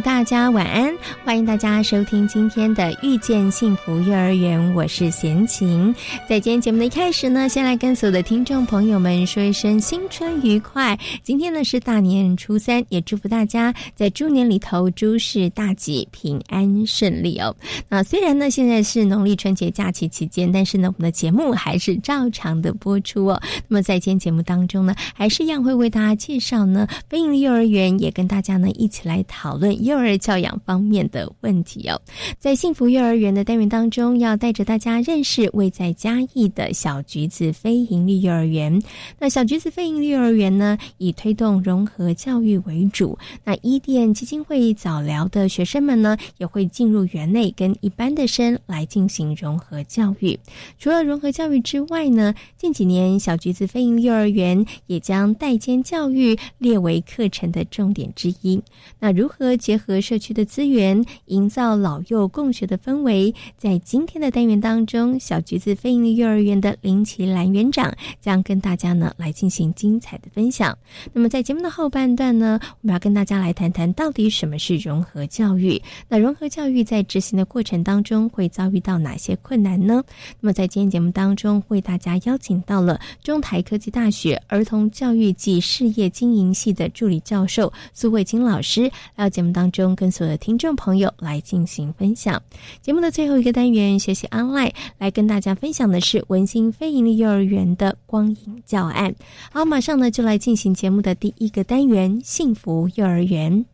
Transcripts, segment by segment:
大家晚安，欢迎大家收听今天的《遇见幸福幼儿园》，我是贤琴。在今天节目的一开始呢，先来跟所有的听众朋友们说一声新春愉快。今天呢是大年初三，也祝福大家在猪年里头诸事大吉、平安顺利哦。那虽然呢现在是农历春节假期期间，但是呢我们的节目还是照常的播出哦。那么在今天节目当中呢，还是一样会为大家介绍呢非营利幼儿园，也跟大家呢一起来讨论。幼儿教养方面的问题哦，在幸福幼儿园的单元当中，要带着大家认识位在嘉义的小橘子非营利幼儿园。那小橘子非营利幼儿园呢，以推动融合教育为主。那伊甸基金会早疗的学生们呢，也会进入园内跟一般的生来进行融合教育。除了融合教育之外呢，近几年小橘子非营利幼儿园也将代间教育列为课程的重点之一。那如何结合社区的资源，营造老幼共学的氛围。在今天的单元当中，小橘子非营利幼儿园的林奇兰园长将跟大家呢来进行精彩的分享。那么在节目的后半段呢，我们要跟大家来谈谈到底什么是融合教育。那融合教育在执行的过程当中会遭遇到哪些困难呢？那么在今天节目当中，为大家邀请到了中台科技大学儿童教育暨事业经营系的助理教授苏慧金老师来到节目当中。跟所有的听众朋友朋友来进行分享。节目的最后一个单元学习 online，来跟大家分享的是文心非盈利幼儿园的光影教案。好，马上呢就来进行节目的第一个单元幸福幼儿园。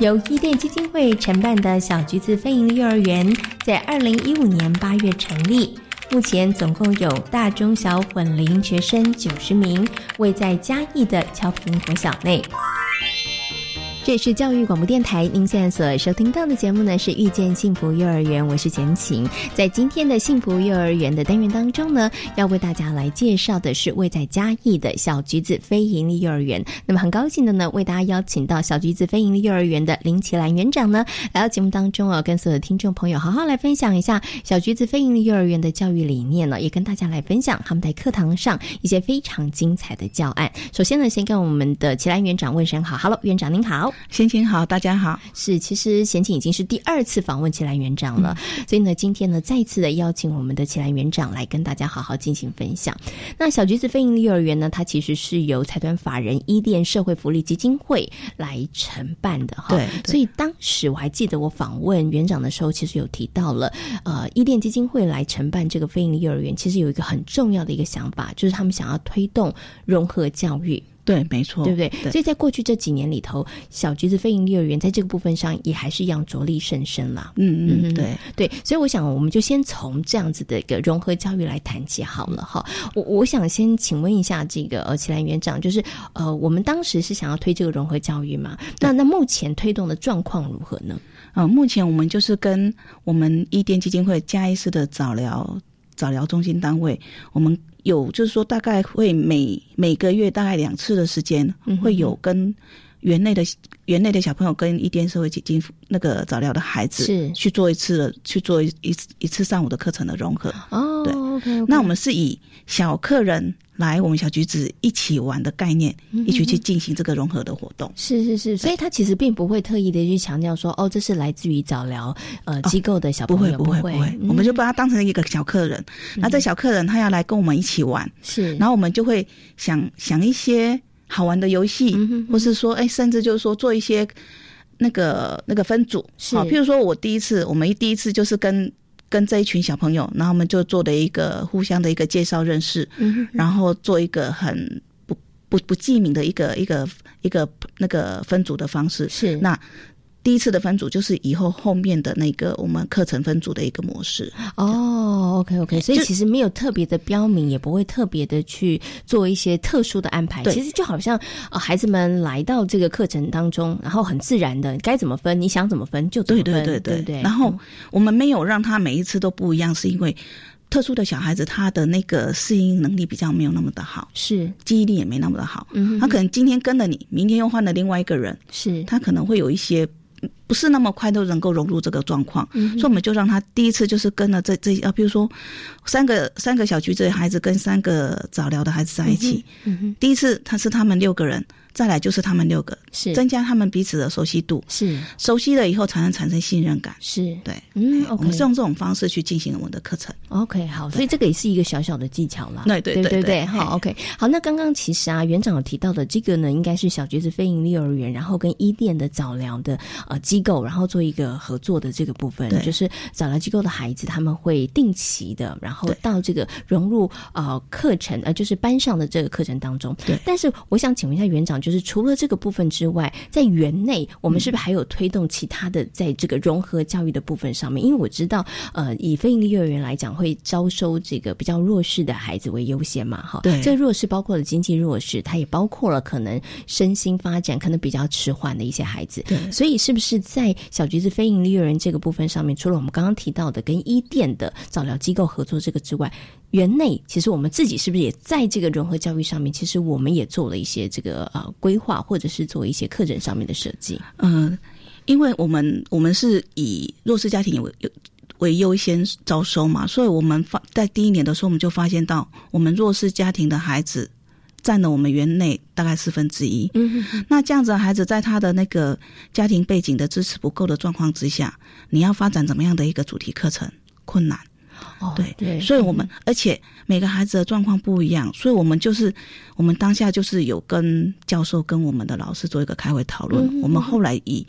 由伊甸基金会承办的小橘子非营利幼儿园，在二零一五年八月成立，目前总共有大中小混龄学生九十名，位在嘉义的侨平国小内。这是教育广播电台，您现在所收听到的节目呢是遇见幸福幼儿园，我是简晴。在今天的幸福幼儿园的单元当中呢，要为大家来介绍的是位在嘉义的小橘子非营利幼儿园。那么很高兴的呢，为大家邀请到小橘子非营利幼儿园的林奇兰园长呢，来到节目当中哦，跟所有的听众朋友好好来分享一下小橘子非营利幼儿园的教育理念呢，也跟大家来分享他们在课堂上一些非常精彩的教案。首先呢，先跟我们的奇兰园长问声好，Hello，园长您好。贤琴好，大家好。是，其实贤琴已经是第二次访问奇兰园长了，所以呢，今天呢，再次的邀请我们的奇兰园长来跟大家好好进行分享。那小橘子非营利幼儿园呢，它其实是由财团法人伊甸社会福利基金会来承办的哈。对，所以当时我还记得我访问园长的时候，其实有提到了，呃，伊甸基金会来承办这个非营利幼儿园，其实有一个很重要的一个想法，就是他们想要推动融合教育。对，没错，对不对？所以在过去这几年里头，小橘子非营利幼儿园在这个部分上也还是一样着力甚深啦。嗯嗯，对对，所以我想，我们就先从这样子的一个融合教育来谈起好了哈。我我想先请问一下这个呃齐兰园长，就是呃我们当时是想要推这个融合教育嘛？那那目前推动的状况如何呢？啊，目前我们就是跟我们伊甸基金会嘉义市的早疗早疗中心单位，我们。有，就是说，大概会每每个月大概两次的时间，会有跟园内的园内的小朋友跟一天社会基金那个早疗的孩子是去做一次的去做一一次上午的课程的融合。哦，对，那我们是以小客人。来，我们小橘子一起玩的概念，一起去进行这个融合的活动。是是是，所以他其实并不会特意的去强调说，哦，这是来自于早疗呃机构的小朋友，不会不会。不会，我们就把他当成一个小客人。那这小客人他要来跟我们一起玩，是，然后我们就会想想一些好玩的游戏，或是说，哎，甚至就是说做一些那个那个分组，好，譬如说我第一次，我们第一次就是跟。跟这一群小朋友，然后我们就做了一个互相的一个介绍认识，然后做一个很不不不记名的一个一个一个那个分组的方式。是那第一次的分组就是以后后面的那个我们课程分组的一个模式。哦，OK OK，所以其实没有特别的标明，也不会特别的去做一些特殊的安排。对其实就好像呃孩子们来到这个课程当中，然后很自然的该怎么分，你想怎么分就怎么分，对对对对不对？然后我们没有让他每一次都不一样，是因为特殊的小孩子他的那个适应能力比较没有那么的好，是记忆力也没那么的好。嗯他可能今天跟了你，明天又换了另外一个人，是他可能会有一些嗯不是那么快都能够融入这个状况，嗯所以我们就让他第一次就是跟了这这啊，比如说三个三个小区这些孩子跟三个早疗的孩子在一起，嗯哼。第一次他是他们六个人，再来就是他们六个，是。增加他们彼此的熟悉度，是。熟悉了以后才能产生信任感。是，对，嗯我们，OK 是用这种方式去进行我们的课程。OK，好，所以这个也是一个小小的技巧啦。对对对对对对。好，OK，好。那刚刚其实啊，园长有提到的这个呢，应该是小橘子非营利幼儿园，然后跟伊甸的早疗的呃机构，然后做一个合作的这个部分，对。就是早疗机构的孩子他们会定期的，然后到这个融入呃课程呃就是班上的这个课程当中。对。但是我想请问一下园长，就是除了这个部分之外，在园内我们是不是还有推动其他的在这个融合教育的部分上面？因为我知道，呃，以非营利幼儿园来讲，会招收这个比较弱势的孩子为优先嘛，哈。对这弱势包括了经济弱势，它也包括了可能身心发展可能比较迟缓的一些孩子。对所以是不是在小橘子非营利幼儿园这个部分上面，除了我们刚刚提到的跟伊甸的早疗机构合作这个之外，园内其实我们自己是不是也在这个融合教育上面，其实我们也做了一些这个呃规划，或者是做一些课程上面的设计？嗯、因为我们我们是以弱势家庭为为优先招收嘛，所以我们发在第一年的时候，我们就发现到我们弱势家庭的孩子占了我们园内大概四分之一。嗯那这样子的孩子，在他的那个家庭背景的支持不够的状况之下，你要发展怎么样的一个主题课程困难？哦对对，所以我们而且每个孩子的状况不一样，所以我们就是我们当下就是有跟教授跟我们的老师做一个开会讨论。嗯我们后来以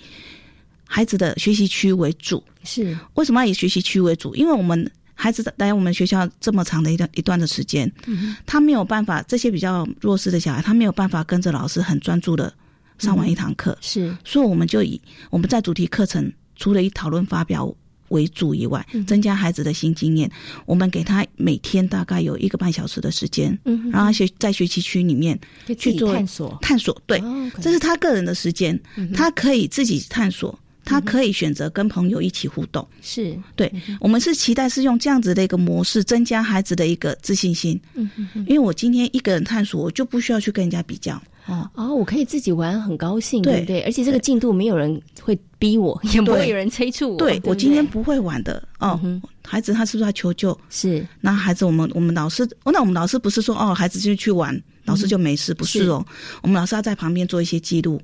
孩子的学习区为主，是。为什么要以学习区为主？因为我们孩子来我们学校这么长的一段一段的时间，嗯他没有办法，这些比较弱势的小孩，他没有办法跟着老师很专注的上完一堂课，是。所以我们就以我们在主题课程除了以讨论发表为主以外，嗯增加孩子的新经验，我们给他每天大概有一个半小时的时间，嗯哼让他学在学习区里面去做探索，探索。对，这是他个人的时间，嗯他可以自己探索。他可以选择跟朋友一起互动，是对我们是期待是用这样子的一个模式，增加孩子的一个自信心。嗯因为我今天一个人探索，我就不需要去跟人家比较。哦，哦，我可以自己玩，很高兴，对对不对？而且这个进度没有人会逼我，也不会有人催促我。对不我今天不会玩的哦。嗯孩子他是不是要求救？是那孩子，我们我们老师，哦那我们老师不是说哦，孩子就去玩，老师就没事，不是哦。我们老师要在旁边做一些记录，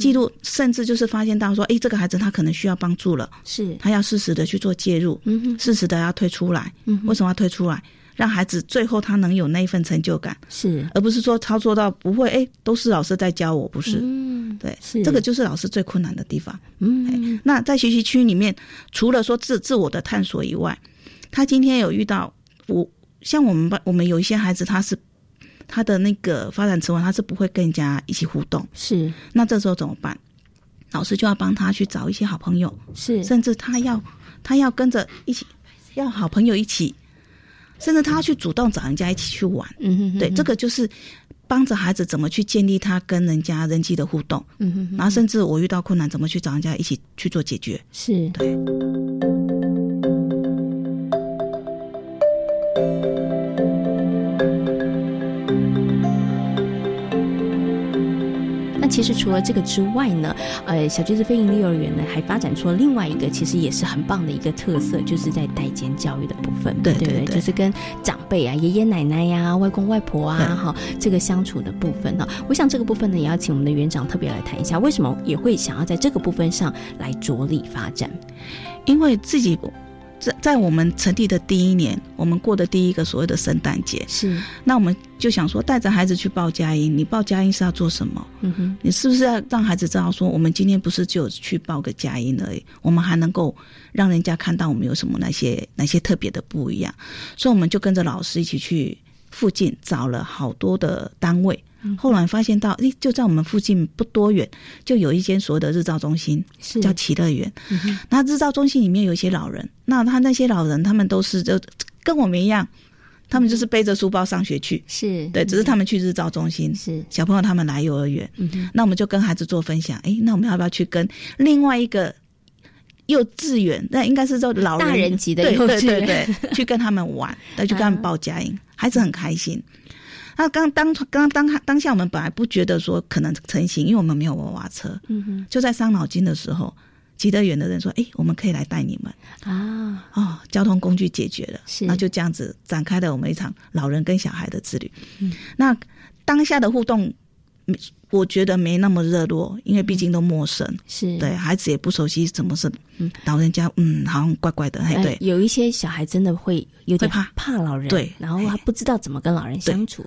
记录，甚至就是发现到说，诶，这个孩子他可能需要帮助了，是，他要适时的去做介入，嗯哼，适时的要退出来。嗯为什么要退出来？让孩子最后他能有那一份成就感，是，而不是说操作到不会，哎，都是老师在教我，不是。嗯，对，是这个就是老师最困难的地方。嗯那在学习区里面，除了说自自我的探索以外，他今天有遇到我，像我们班，我们有一些孩子，他是他的那个发展迟缓，他是不会跟人家一起互动。是那这时候怎么办？老师就要帮他去找一些好朋友，是甚至他要他要跟着一起，要好朋友一起，甚至他要去主动找人家一起去玩。嗯哼哼对，这个就是帮着孩子怎么去建立他跟人家人际的互动，嗯哼哼然后甚至我遇到困难怎么去找人家一起去做解决。是对。那其实除了这个之外呢，呃，小橘子非营利幼儿园呢还发展出了另外一个其实也是很棒的一个特色，就是在代间教育的部分，对不对？对对。就是跟长辈啊、爷爷奶奶呀、外公外婆啊，对。哈，这个相处的部分呢，我想这个部分呢也要请我们的园长特别来谈一下，为什么也会想要在这个部分上来着力发展？因为自己在在我们成立的第一年，我们过的第一个所谓的圣诞节，是，那我们就想说，带着孩子去报佳音，你报佳音是要做什么？嗯哼，你是不是要让孩子知道说，我们今天不是就去报个佳音而已，我们还能够让人家看到我们有什么那些那些特别的不一样？所以我们就跟着老师一起去附近找了好多的单位。后来发现到，诶，就在我们附近不多远，就有一间所谓的日照中心，是叫奇乐园。嗯那日照中心里面有一些老人，那他那些老人，他们都是就跟我们一样，他们就是背着书包上学去。是，对，只是他们去日照中心，是，小朋友他们来幼儿园。那我们就跟孩子做分享，诶，那我们要不要去跟另外一个幼稚园？那应该是叫老人大人级的对幼稚园对对对，去跟他们玩，再去跟他们报佳音，孩子很开心。那刚当刚当当下，我们本来不觉得说可能成型，因为我们没有娃娃车。嗯哼，就在伤脑筋的时候，骑得远的人说：“诶，我们可以来带你们啊，哦，交通工具解决了。”是那就这样子展开了我们一场老人跟小孩的之旅。嗯那当下的互动，没我觉得没那么热络，因为毕竟都陌生，是，对孩子也不熟悉怎么是嗯。老人家，嗯，好像怪怪的，对。有一些小孩真的会有点怕。怕老人，对。然后他不知道怎么跟老人相处，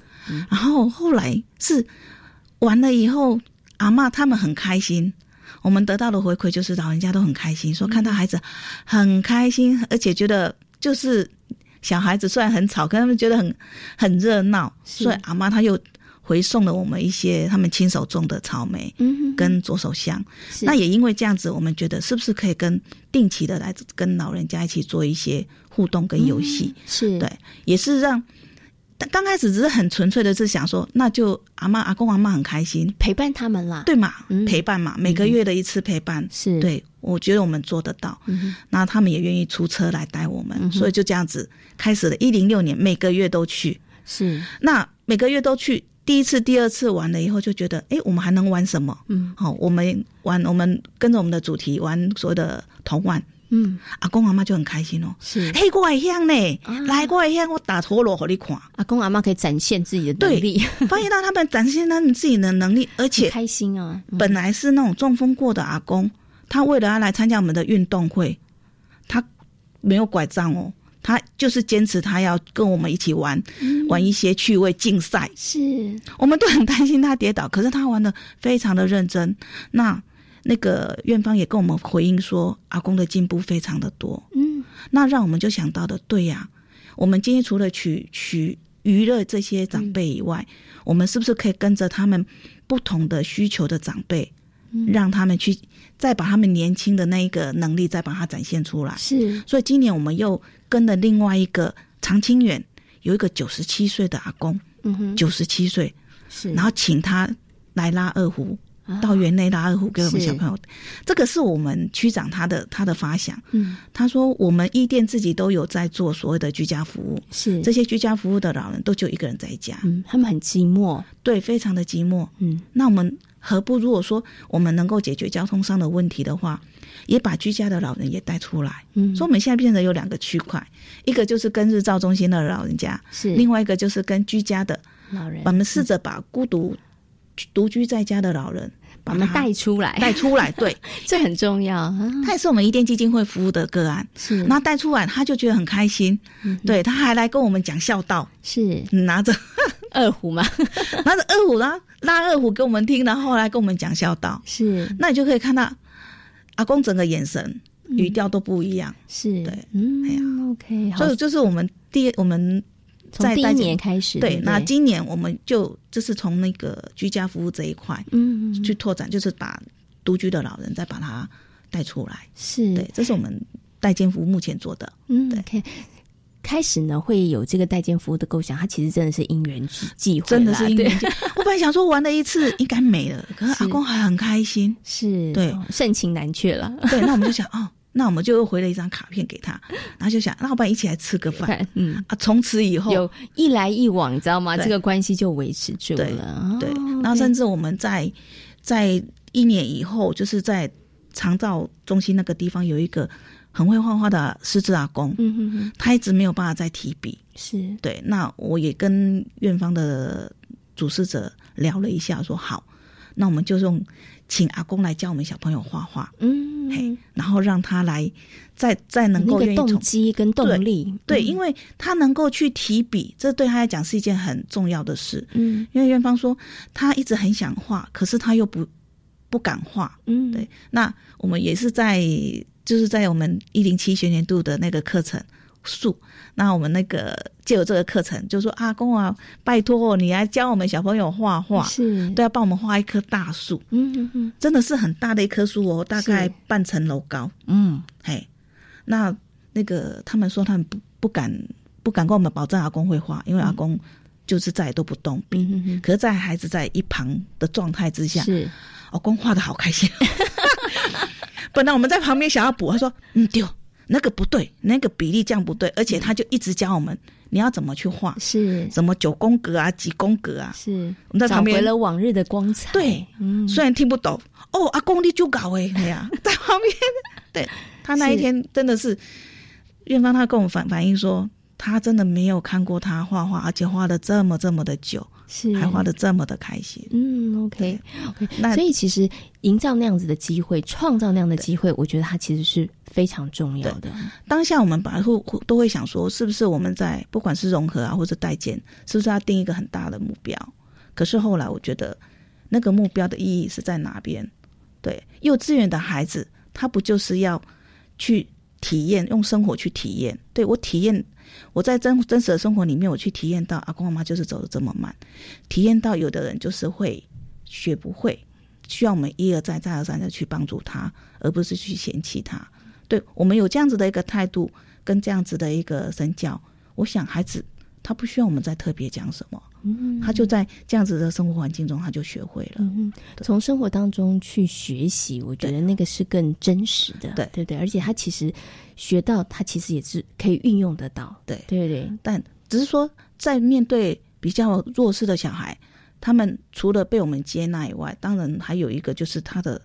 然后后来是完了以后，阿妈他们很开心。我们得到的回馈就是老人家都很开心，说看到孩子很开心，而且觉得就是小孩子虽然很吵，可他们觉得很很热闹，所以阿妈她又回送了我们一些他们亲手种的草莓嗯哼，跟左手香。那也因为这样子，我们觉得是不是可以跟定期的来跟老人家一起做一些互动跟游戏？是，对，也是让但刚开始只是很纯粹的是想说，那就阿妈、阿公、阿妈很开心，陪伴他们啦，对嘛？嗯陪伴嘛，每个月的一次陪伴，是，，对我觉得我们做得到。那他们也愿意出车来带我们，嗯所以就这样子开始了。一零六年每个月都去，是，那每个月都去。第一次、第二次玩了以后，就觉得，哎，我们还能玩什么？嗯。好、我们玩，我们跟着我们的主题玩所谓的童玩，嗯，阿公阿妈就很开心哦。是，嘿，过来乡呢，啊。来，过来乡，我打陀螺给你看。阿公阿妈可以展现自己的能力，发现到他们展现他们自己的能力，而且开心啊，嗯。本来是那种中风过的阿公，他为了要来参加我们的运动会，他没有拐杖哦，他就是坚持他要跟我们一起玩，嗯玩一些趣味竞赛。是，我们都很担心他跌倒，可是他玩的非常的认真。那那个院方也跟我们回应说，阿公的进步非常的多。嗯，那让我们就想到的，对呀、我们今天除了取取娱乐这些长辈以外，我们是不是可以跟着他们不同的需求的长辈，让他们去再把他们年轻的那一个能力再把它展现出来？是，所以今年我们又跟了另外一个长清远，有一个九十七岁的阿公，嗯哼，九十七岁，是，然后请他来拉二胡。啊。到园内拉二胡给我们小朋友，这个是我们区长他的他的发想。嗯，他说我们一店自己都有在做所谓的居家服务，是，这些居家服务的老人都就一个人在家，嗯，他们很寂寞，对，非常的寂寞。嗯，那我们何不如果说我们能够解决交通上的问题的话，也把居家的老人也带出来。嗯，所以我们现在变成有两个区块，一个就是跟日照中心的老人家，是另外一个就是跟居家的。老人，我们试着把孤独独居在家的老人把他们带出来，带出来，对，这很重要。啊，他也是我们伊甸基金会服务的个案。是，那带出来，他就觉得很开心，嗯对，他还来跟我们讲孝道，是。拿着 二胡嘛，拿着二胡啦，拉二胡给我们听，然后来跟我们讲孝道。是。那你就可以看到阿公整个眼神、语调都不一样。是，对嗯，哎呀。OK，所以就是我们第我们从第一年开始，对，不那今年我们就就是从那个居家服务这一块嗯去拓展，就是把独居的老人再把他带出来。是对，这是我们代建服务目前做的。嗯对，OK。开始呢，会有这个代建服务的构想，它其实真的是因缘际际会，真的是因对缘际。我本来想说玩了一次应该没了，可是是阿公还很开心。是，对哦盛情难却了。对，那我们就想哦，那我们就又回了一张卡片给他，然后就想，那要不然一起来吃个饭看，嗯，啊？从此以后，有一来一往，你知道吗？对这个关系就维持住了。对哦，然后甚至我们在在一年以后，就是在长照中心那个地方有一个很会画画的狮子阿公，嗯哼哼，他一直没有办法再提笔。是对，那我也跟院方的主事者聊了一下，说好，那我们就用请阿公来教我们小朋友画画。嗯嘿，然后让他来再再能够愿意动机跟动力，对，因为他能够去提笔，这对他来讲是一件很重要的事。嗯，因为院方说他一直很想画，可是他又不不敢画。嗯，对，那我们也是在就是在我们一零七学年度的那个课程。树，那我们那个借由这个课程，就说阿公啊，拜托你来教我们小朋友画画，是。都要帮我们画一棵大树，嗯嗯嗯，真的是很大的一棵树哦，大概半层楼高，嗯，嘿，那那个他们说他们不不敢不敢跟我们保证阿公会画，因为阿公就是再也都不动笔，嗯嗯可是，在孩子在一旁的状态之下，是阿公画的好开心，本来我们在旁边想要补，他说嗯丢。那个不对，那个比例这样不对，而且他就一直教我们你要怎么去画，是。什么九宫格啊、几宫格啊，是。我们在旁边回了往日的光彩。对，嗯，虽然听不懂哦，阿公你就搞哎，对呀，在旁边，对他那一天真的是院方，他跟我们反反映说，他真的没有看过他画画，而且画的这么这么的久。是还画的这么的开心，嗯，OK OK，那所以其实营造那样子的机会，创造那样的机会，我觉得它其实是非常重要的。当下我们本来会都会想说，是不是我们在不管是融合啊或者代建，是不是要定一个很大的目标？可是后来我觉得，那个目标的意义是在哪边？对，幼稚园的孩子，他不就是要去体验，用生活去体验？对我体验。我在真真实的生活里面，我去体验到阿公阿妈就是走的这么慢，体验到有的人就是会学不会，需要我们一而再再而三的去帮助他，而不是去嫌弃他。对我们有这样子的一个态度跟这样子的一个身教，我想孩子他不需要我们再特别讲什么。嗯，他就在这样子的生活环境中，他就学会了。嗯，从生活当中去学习，我觉得那个是更真实的。对对对，而且他其实学到，他其实也是可以运用得到。对对对，但只是说，在面对比较弱势的小孩，他们除了被我们接纳以外，当然还有一个就是他的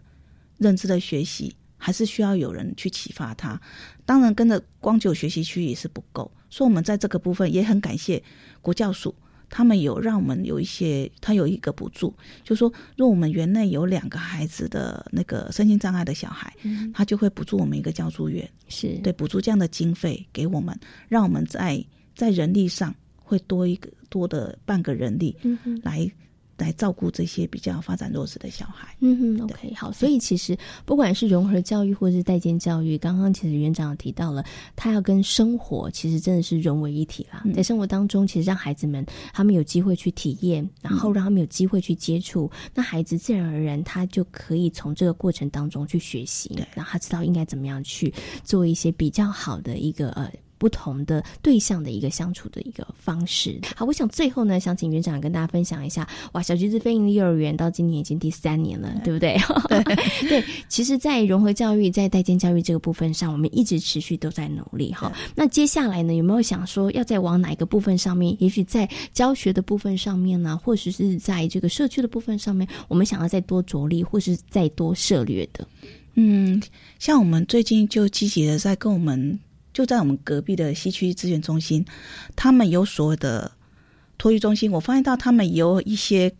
认知的学习，还是需要有人去启发他。当然，跟着光就学习区也是不够，所以我们在这个部分也很感谢国教署。他们有让我们有一些，他有一个补助，就说，若我们园内有两个孩子的那个身心障碍的小孩，他就会补助我们一个教助员，是对补助这样的经费给我们，让我们在在人力上会多一个多的半个人力来。来照顾这些比较发展弱势的小孩。嗯哼，OK，好。所以其实不管是融合教育或是代建教育，刚刚其实园长提到了，他要跟生活其实真的是融为一体啦。在生活当中，其实让孩子们他们有机会去体验，然后让他们有机会去接触，那孩子自然而然他就可以从这个过程当中去学习，然后他知道应该怎么样去做一些比较好的一个呃。不同的对象的一个相处的一个方式。好，我想最后呢，想请园长跟大家分享一下。哇，小橘子飞行幼儿园到今年已经第三年了，对不对？对，其实，在融合教育、在代间教育这个部分上，我们一直持续都在努力。哈，那接下来呢，有没有想说要再往哪一个部分上面？也许在教学的部分上面呢，或者是在这个社区的部分上面，我们想要再多着力，或是再多涉略的？嗯，像我们最近就积极的在跟我们。就在我们隔壁的西区资源中心，他们有所谓的托育中心。我发现到他们有一些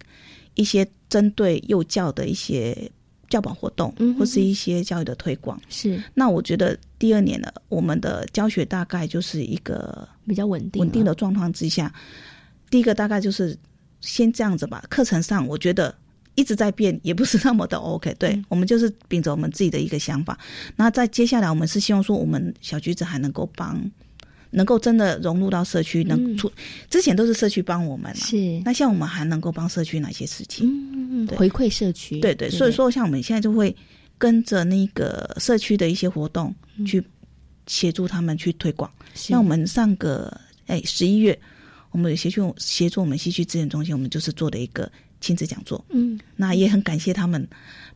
一些针对幼教的一些教保活动，或是一些教育的推广。是。那我觉得第二年呢，我们的教学大概就是一个比较稳定稳定的状况之下。第一个大概就是先这样子吧。课程上，我觉得。一直在变，也不是那么的 OK。对我们就是秉着我们自己的一个想法。那在接下来，我们是希望说，我们小橘子还能够帮，能够真的融入到社区，能出之前都是社区帮我们，是。那像我们还能够帮社区哪些事情？嗯嗯回馈社区。对对，所以说像我们现在就会跟着那个社区的一些活动去协助他们去推广。像我们上个哎十一月，我们有协助协助我们西区资源中心，我们就是做的一个。亲子讲座，嗯，那也很感谢他们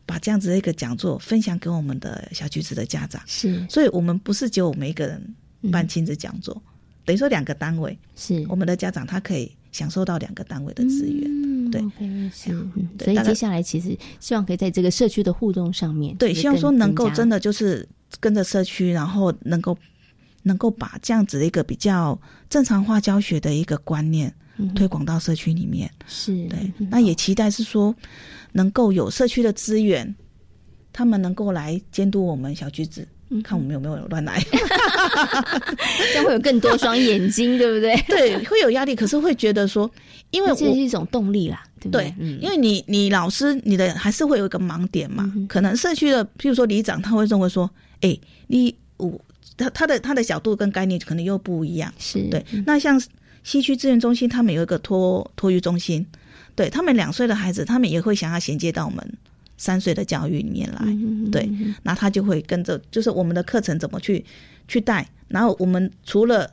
把这样子的一个讲座分享给我们的小橘子的家长，是，所以我们不是只有我们一个人办亲子讲座，等于说两个单位。是。我们的家长，他可以享受到两个单位的资源，嗯对，是，所以接下来其实希望可以在这个社区的互动上面，对，希望说能够真的就是跟着社区，然后能够能够把这样子的一个比较正常化教学的一个观念。推广到社区里面。是。对，那也期待是说能够有社区的资源，他们能够来监督我们小橘子，看我们有没有乱来，这样会有更多双眼睛，对不对？对，会有压力，可是会觉得说，因为这是一种动力啦，对不对？因为你你老师你的还是会有一个盲点嘛，可能社区的，譬如说里长，他会认为说，哎，你我他他的他的角度跟概念可能又不一样，是对。那像西区资源中心，他们有一个托托育中心，对他们两岁的孩子，他们也会想要衔接到我们。三岁的教育里面来，对，那他就会跟着，就是我们的课程怎么去去带，然后我们除了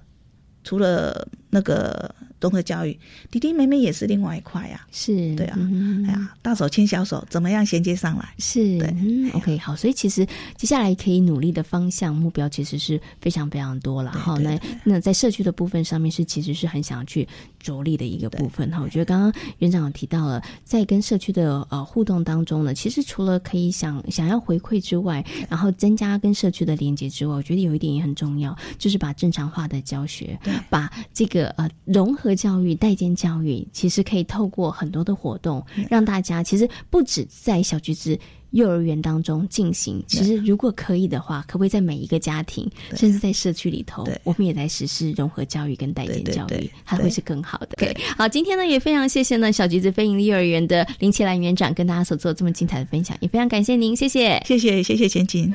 除了那个。综合教育，弟弟妹妹也是另外一块呀，是对啊，哎呀，大手牵小手，怎么样衔接上来？是对，OK，好，所以其实接下来可以努力的方向目标其实是非常非常多了。好，那那在社区的部分上面是其实是很想要去着力的一个部分哈。我觉得刚刚园长有提到了，在跟社区的呃互动当中呢，其实除了可以想想要回馈之外，然后增加跟社区的连接之外，我觉得有一点也很重要，就是把正常化的教学，把这个呃融合。教育代间教育其实可以透过很多的活动，让大家其实不止在小橘子幼儿园当中进行。其实如果可以的话，可不可以在每一个家庭，甚至在社区里头，我们也来实施融合教育跟代间教育，它会是更好的。对，好，今天呢也非常谢谢呢小橘子飞营幼儿园的林奇兰园长跟大家所做这么精彩的分享，也非常感谢您，谢谢，谢谢，谢谢千金。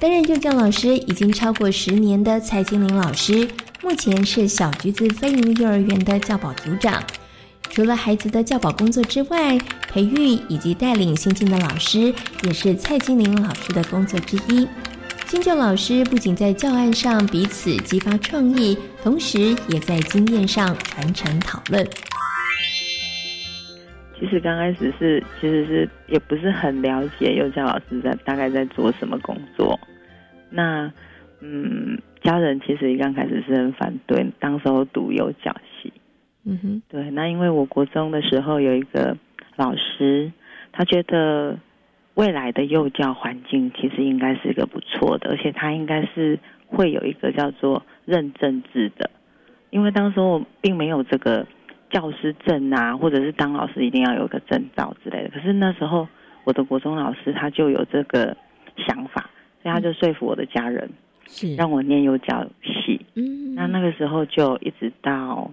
担任幼教老师已经超过十年的蔡金玲老师，目前是小橘子飞鹰幼儿园的教保组长。除了孩子的教保工作之外，培育以及带领新进的老师，也是蔡金玲老师的工作之一。新旧老师不仅在教案上彼此激发创意，同时也在经验上传承讨论。其实刚开始是，其实是也不是很了解幼教老师在大概在做什么工作。那，嗯，家人其实一刚开始是很反对，当时候读幼教系，嗯哼，对。那因为我国中的时候有一个老师，他觉得未来的幼教环境其实应该是一个不错的，而且他应该是会有一个叫做认证制的，因为当时我并没有这个教师证啊，或者是当老师一定要有个证照之类的。可是那时候我的国中老师他就有这个想法。所以他就说服我的家人，是。让我念幼教系。嗯，那那个时候就一直到，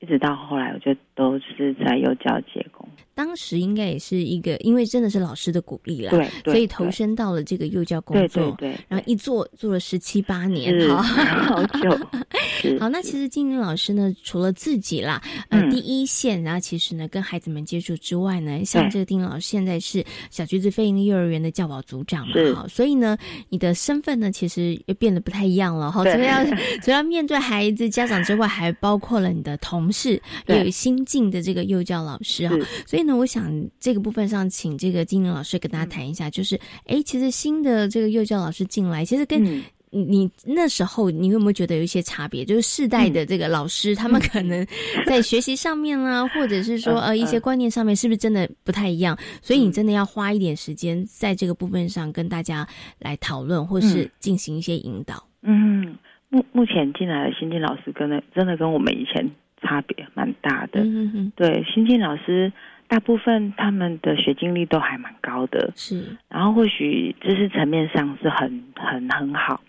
一直到后来，我就都是在幼教结工。当时应该也是一个，因为真的是老师的鼓励啦，对，所以投身到了这个幼教工作，对，然后一做做了十七八年，好，好久。好，那其实金玲老师呢，除了自己啦，呃，第一线，然后其实呢，跟孩子们接触之外呢，像这个丁老师现在是小橘子飞鹰幼儿园的教保组长嘛，好，所以呢，你的身份呢，其实又变得不太一样了，哈，除了要 除了面对孩子、家长之外，还包括了你的同事，也有新进的这个幼教老师哈，所以呢，我想这个部分上，请这个金玲老师跟大家谈一下，就是，哎，其实新的这个幼教老师进来，其实跟。你那时候你有没有觉得有一些差别？就是世代的这个老师，他们可能 在学习上面啊，或者是说呃一些观念上面，是不是真的不太一样？所以你真的要花一点时间在这个部分上跟大家来讨论，或是进行一些引导。嗯，目目前进来的新进老师，跟的真的跟我们以前差别蛮大的。嗯嗯对，新进老师大部分他们的学经历都还蛮高的，是，然后或许知识层面上是很很很好。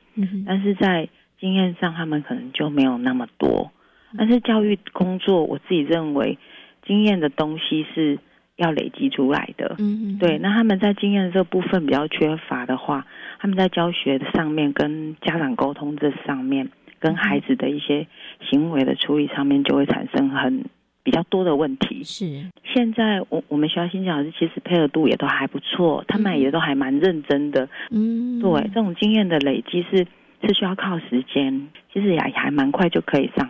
但是在经验上，他们可能就没有那么多。但是教育工作，我自己认为，经验的东西是要累积出来的。嗯嗯，对。那他们在经验这部分比较缺乏的话，他们在教学的上面、跟家长沟通这上面、跟孩子的一些行为的处理上面，就会产生很比较多的问题。是。现在我我们学校新教老师其实配合度也都还不错，他们也都还蛮认真的。嗯，对，这种经验的累积是是需要靠时间，其实也还蛮快就可以上。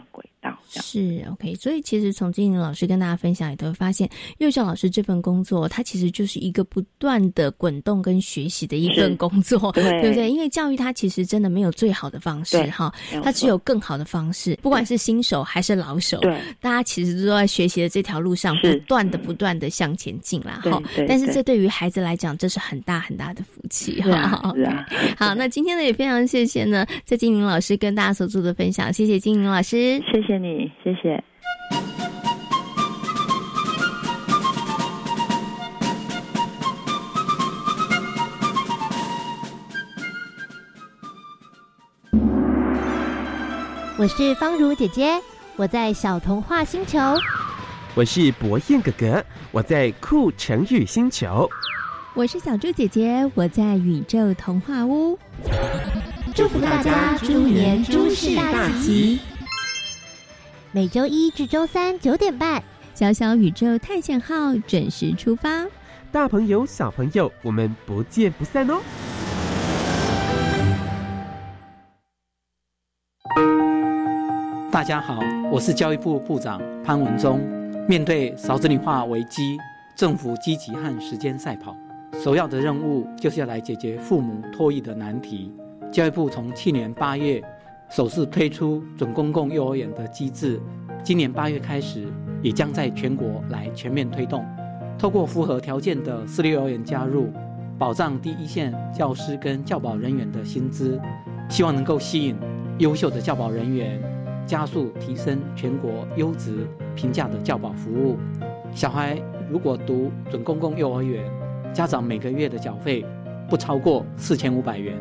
是 OK，所以其实从金玲老师跟大家分享，也都会发现幼教老师这份工作，它其实就是一个不断的滚动跟学习的一份工作，对不对？因为教育它其实真的没有最好的方式哈，它只有更好的方式，不管是新手还是老手，对，大家其实都在学习的这条路上不断的不断的向前进啦哈。但是这对于孩子来讲，这是很大很大的福气哈。好，那今天呢也非常谢谢呢，在金玲老师跟大家所做的分享，谢谢金玲老师，谢谢你。谢谢。我是方如姐姐，我在小童话星球。我是博彦哥哥，我在酷成语星球。我是小猪姐姐，我在宇宙童话屋。祝福大家猪年诸事大吉。每周一至周三九点半，小小宇宙探险号准时出发。大朋友、小朋友，我们不见不散哦！大家好，我是教育部部长潘文忠。面对少子女化危机，政府积极和时间赛跑，首要的任务就是要来解决父母托育的难题。教育部从去年八月。首次推出准公共幼儿园的机制，今年八月开始，也将在全国来全面推动。透过符合条件的私立幼儿园加入，保障第一线教师跟教保人员的薪资，希望能够吸引优秀的教保人员，加速提升全国优质平价的教保服务。小孩如果读准公共幼儿园，家长每个月的缴费不超过四千五百元。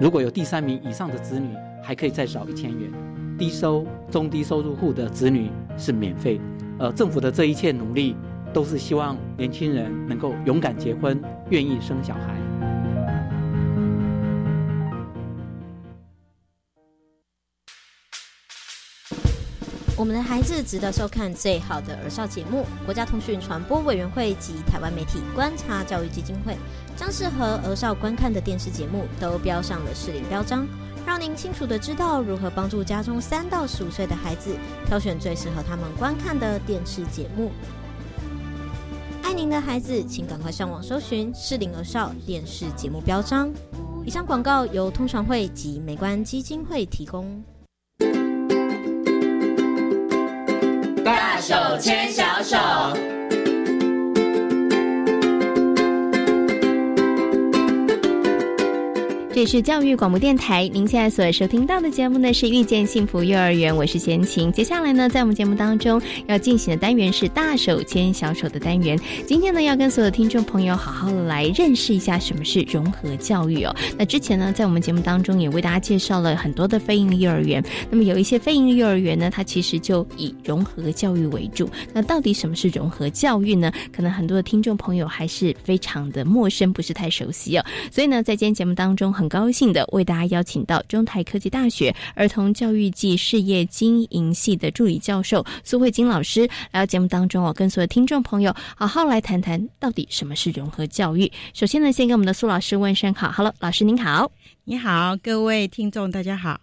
如果有第三名以上的子女，还可以再少一千元，低收、中低收入户的子女是免费。而政府的这一切努力，都是希望年轻人能够勇敢结婚，愿意生小孩。我们的孩子值得收看最好的儿少节目。国家通讯传播委员会及台湾媒体观察教育基金会，将适合儿少观看的电视节目都标上了适龄标章。让您清楚的知道如何帮助家中三到十五岁的孩子挑选最适合他们观看的电视节目。爱您的孩子，请赶快上网搜寻适龄儿少电视节目标章。以上广告由通常会及美观基金会提供。大手牵小手。这是教育广播电台，您现在所收听到的节目呢是遇见幸福幼儿园，我是贤琴。接下来呢，在我们节目当中要进行的单元是大手牵小手的单元。今天呢，要跟所有听众朋友好好来认识一下什么是融合教育哦。那之前呢，在我们节目当中也为大家介绍了很多的非营利幼儿园。那么有一些非营利幼儿园呢，它其实就以融合教育为主。那到底什么是融合教育呢？可能很多的听众朋友还是非常的陌生，不是太熟悉哦。所以呢，在今天节目当中很。很高兴的为大家邀请到中台科技大学儿童教育暨事业经营系的助理教授苏慧金老师来到节目当中哦，跟所有听众朋友好好来谈谈到底什么是融合教育。首先呢，先跟我们的苏老师问声好，Hello，老师您好，你好，各位听众大家好，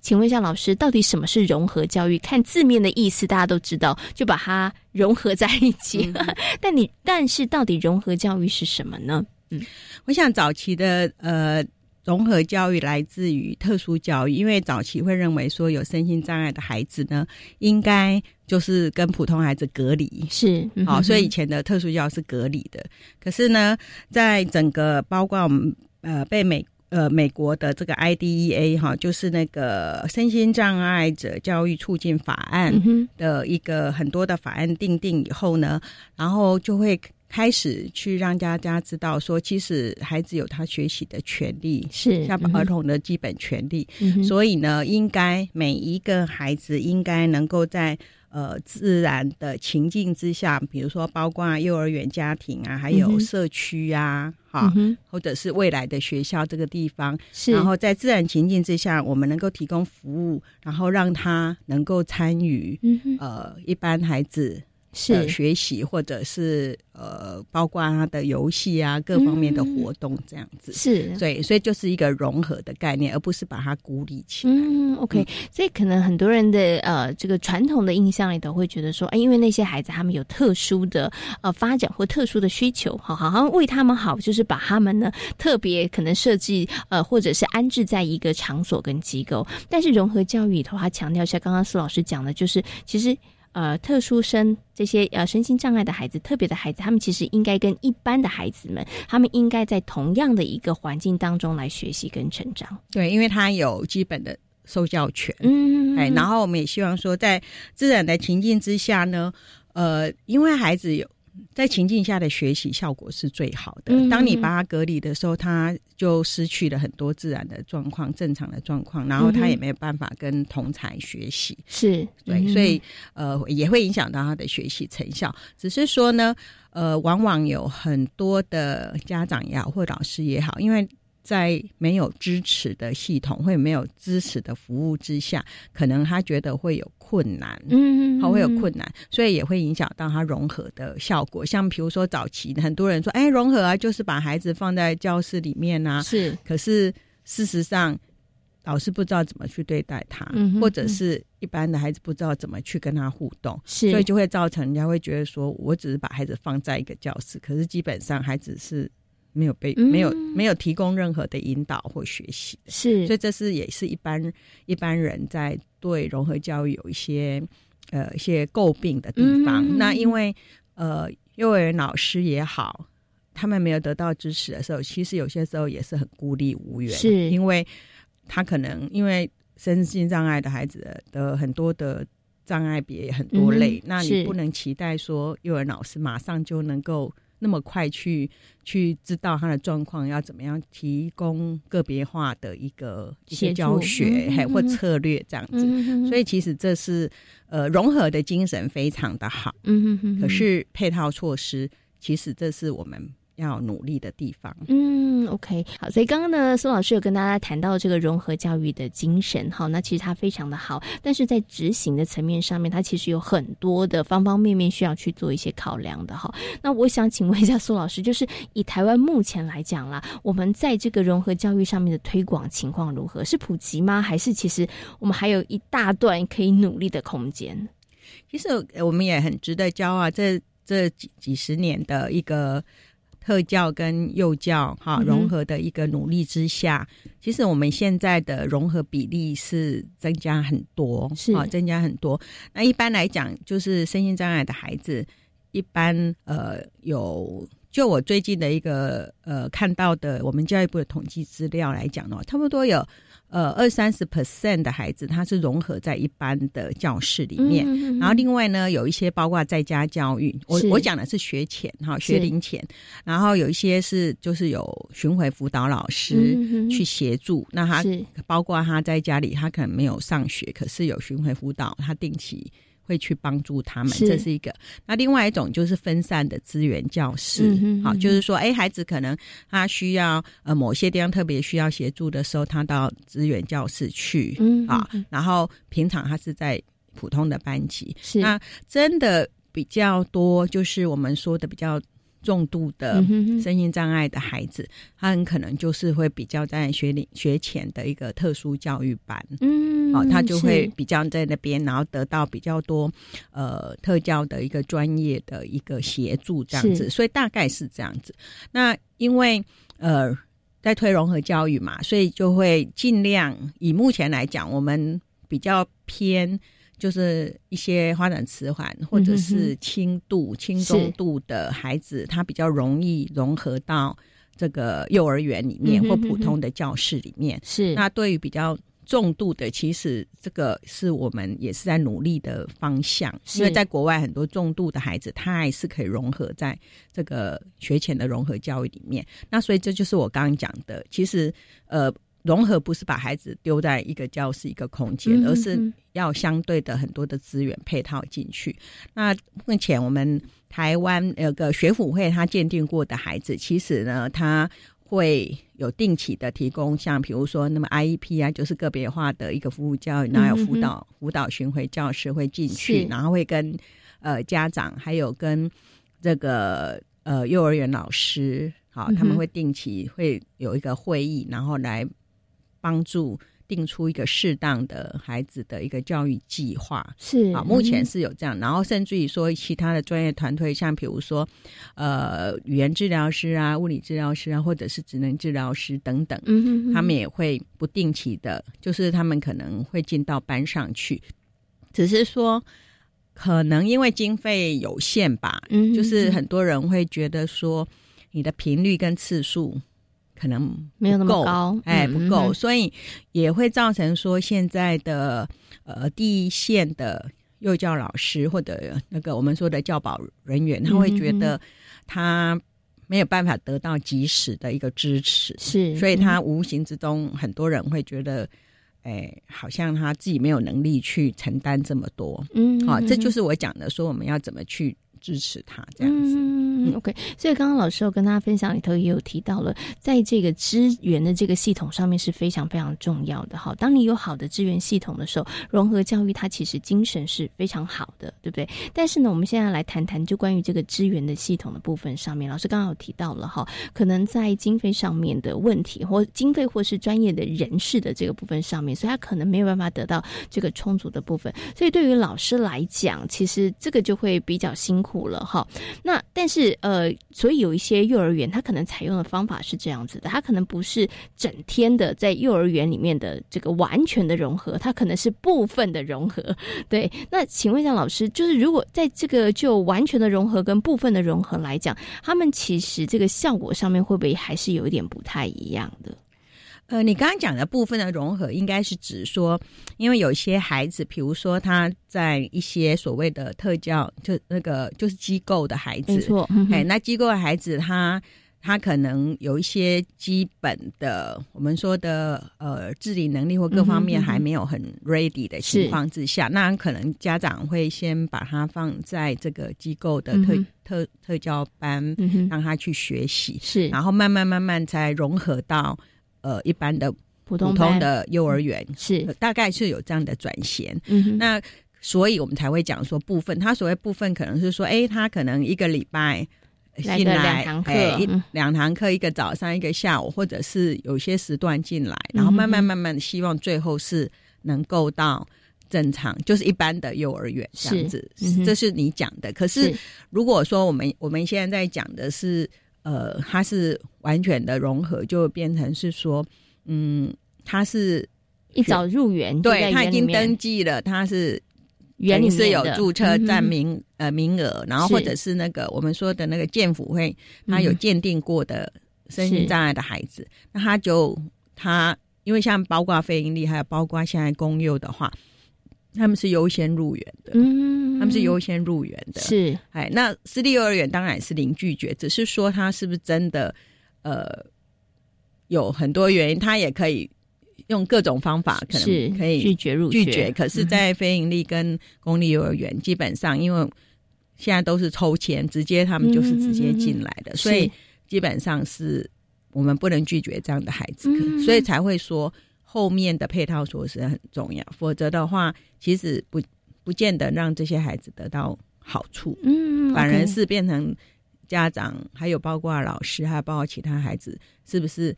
请问一下老师，到底什么是融合教育？看字面的意思，大家都知道，就把它融合在一起。但你但是到底融合教育是什么呢？嗯，我想早期的呃。融合教育来自于特殊教育，因为早期会认为说有身心障碍的孩子呢，应该就是跟普通孩子隔离，是好，所以以前的特殊教育是隔离的。可是呢，在整个包括我们呃被美呃美国的这个 IDEA 哈，就是那个身心障碍者教育促进法案的一个很多的法案定定以后呢，然后就会。开始去让大家知道，说其实孩子有他学习的权利，是像儿童的基本权利。所以呢，应该每一个孩子应该能够在呃自然的情境之下，比如说包括幼儿园、家庭啊，还有社区啊，哈，或者是未来的学校这个地方，然后在自然情境之下，我们能够提供服务，然后让他能够参与呃一般孩子。是学习，或者是呃，包括他的游戏啊，各方面的活动这样子。是，所以所以就是一个融合的概念，而不是把它孤立起来。嗯，OK。所以可能很多人的呃，这个传统的印象里头会觉得说，哎，因为那些孩子他们有特殊的呃发展或特殊的需求，好，好像为他们好，就是把他们呢特别可能设计呃，或者是安置在一个场所跟机构。但是融合教育里头，他强调一下刚刚苏老师讲的，就是其实。呃，特殊生这些呃身心障碍的孩子，特别的孩子，他们其实应该跟一般的孩子们，他们应该在同样的一个环境当中来学习跟成长。对，因为他有基本的受教权。嗯，哎，然后我们也希望说，在自然的情境之下呢，呃，因为孩子有。在情境下的学习效果是最好的。当你把他隔离的时候，他就失去了很多自然的状况、正常的状况，然后他也没有办法跟同才学习。是对，所以呃也会影响到他的学习成效。只是说呢，呃，往往有很多的家长也好，或老师也好，因为。在没有支持的系统，或没有支持的服务之下，可能他觉得会有困难，嗯，他会有困难，所以也会影响到他融合的效果。像比如说早期很多人说，哎，融合啊，就是把孩子放在教室里面啊，是。可是事实上，老师不知道怎么去对待他，或者是一般的孩子不知道怎么去跟他互动，是，所以就会造成人家会觉得说，我只是把孩子放在一个教室，可是基本上孩子是。没有被没有没有提供任何的引导或学习，是，所以这是也是一般一般人在对融合教育有一些呃一些诟病的地方。那因为呃幼儿园老师也好，他们没有得到支持的时候，其实有些时候也是很孤立无援，是。因为他可能因为身心障碍的孩子的很多的障碍别很多类，那你不能期待说幼儿园老师马上就能够。那么快去去知道他的状况，要怎么样提供个别化的一个一些教学，还或策略这样子。所以其实这是呃融合的精神非常的好。可是配套措施，其实这是我们。要努力的地方。嗯，OK，好，所以刚刚呢，苏老师有跟大家谈到这个融合教育的精神，哈，那其实它非常的好，但是在执行的层面上面，它其实有很多的方方面面需要去做一些考量的，哈。那我想请问一下苏老师，就是以台湾目前来讲啦，我们在这个融合教育上面的推广情况如何？是普及吗？还是其实我们还有一大段可以努力的空间？其实我们也很值得骄傲，这这几几十年的一个。特教跟幼教哈融合的一个努力之下，其实我们现在的融合比例是增加很多，是啊，增加很多。那一般来讲，就是身心障碍的孩子，一般呃有，就我最近的一个呃看到的，我们教育部的统计资料来讲的话，差不多有。呃，二三十 percent 的孩子，他是融合在一般的教室里面。然后另外呢，有一些包括在家教育，我我讲的是学前哈，学龄前。然后有一些是就是有巡回辅导老师去协助。那他包括他在家里，他可能没有上学，可是有巡回辅导，他定期。会去帮助他们，这是一个。那另外一种就是分散的资源教室，好，就是说，哎，孩子可能他需要呃某些地方特别需要协助的时候，他到资源教室去，嗯啊，然后平常他是在普通的班级。是那真的比较多，就是我们说的比较。重度的身心障碍的孩子，他很可能就是会比较在学龄学前的一个特殊教育班，嗯，好，他就会比较在那边，然后得到比较多呃特教的一个专业的一个协助，这样子，所以大概是这样子。那因为呃在推融合教育嘛，所以就会尽量以目前来讲，我们比较偏。就是一些发展迟缓或者是轻度、轻中度的孩子，他比较容易融合到这个幼儿园里面或普通的教室里面。是那对于比较重度的，其实这个是我们也是在努力的方向，因为在国外很多重度的孩子，他还是可以融合在这个学前的融合教育里面。那所以这就是我刚刚讲的，其实呃。融合不是把孩子丢在一个教室、一个空间，而是要相对的很多的资源配套进去。那目前我们台湾有个学府会，他鉴定过的孩子，其实呢，他会有定期的提供，像比如说，那么 IEP 啊，就是个别化的一个服务教育，然后有辅导辅导巡回教师会进去，然后会跟。呃家长，还有跟这个呃幼儿园老师，好，他们会定期会有一个会议，然后来帮助。定出一个适当的孩子的一个教育计划是啊，目前是有这样，然后甚至于说其他的专业团队，像比如说呃语言治疗师啊、物理治疗师啊，或者是职能治疗师等等，嗯他们也会不定期的，就是他们可能会进到班上去，只是说可能因为经费有限吧，嗯，就是很多人会觉得说你的频率跟次数。可能没有那么高，哎，不够，所以也会造成说现在的呃第一线的幼教老师或者那个我们说的教保人员，他会觉得他没有办法得到及时的一个支持，是，所以他无形之中很多人会觉得，哎，好像他自己没有能力去承担这么多，嗯，好，这就是我讲的，说我们要怎么去。支持他这样子，嗯，OK。所以刚刚老师有跟大家分享里头也有提到了，在这个资源的这个系统上面是非常非常重要的。哈，当你有好的资源系统的时候，融合教育它其实精神是非常好的，对不对？但是呢，我们现在来谈谈就关于这个资源的系统的部分上面，老师刚刚有提到了哈，可能在经费上面的问题，或经费或是专业的人士的这个部分上面，所以他可能没有办法得到这个充足的部分。所以对于老师来讲，其实这个就会比较辛苦。了哈，那但是呃，所以有一些幼儿园，他可能采用的方法是这样子的，他可能不是整天的在幼儿园里面的这个完全的融合，他可能是部分的融合。对，那请问一下老师，就是如果在这个就完全的融合跟部分的融合来讲，他们其实这个效果上面会不会还是有一点不太一样的？呃，你刚刚讲的部分的融合，应该是指说，因为有些孩子，比如说他在一些所谓的特教，就那个就是机构的孩子，没错，哎，那机构的孩子，他他可能有一些基本的，我们说的呃自理能力或各方面还没有很 ready 的情况之下，那可能家长会先把他放在这个机构的特特特教班，让他去学习，是，然后慢慢慢慢才融合到。呃，一般的普通的幼儿园是大概是有这样的转衔，嗯那所以我们才会讲说部分。他所谓部分，可能是说，哎，他可能一个礼拜进来，哎，一两堂课，一个早上，一个下午，或者是有些时段进来，然后慢慢慢慢，希望最后是能够到正常，就是一般的幼儿园这样子。这是你讲的。可是如果说我们我们现在在讲的是。呃，它是完全的融合，就变成是说，嗯，他是一早入园，对他已经登记了，他是园里是有注册占名呃名额，然后或者是那个我们说的那个建府会，他有鉴定过的身心障碍的孩子，那他就他因为像包括非盈利，还有包括现在公幼的话。他们是优先入园的，嗯，他们是优先入园的，是，哎，那私立幼儿园当然是零拒绝，只是说他是不是真的，呃，有很多原因，他也可以用各种方法，可能可以拒绝入拒绝。可是，在非盈利跟公立幼儿园，基本上因为现在都是抽签，直接他们就是直接进来的，所以基本上是我们不能拒绝这样的孩子，所以才会说。后面的配套措施很重要，否则的话，其实不不见得让这些孩子得到好处，嗯，反而是变成家长还有包括老师，还有包括其他孩子，是不是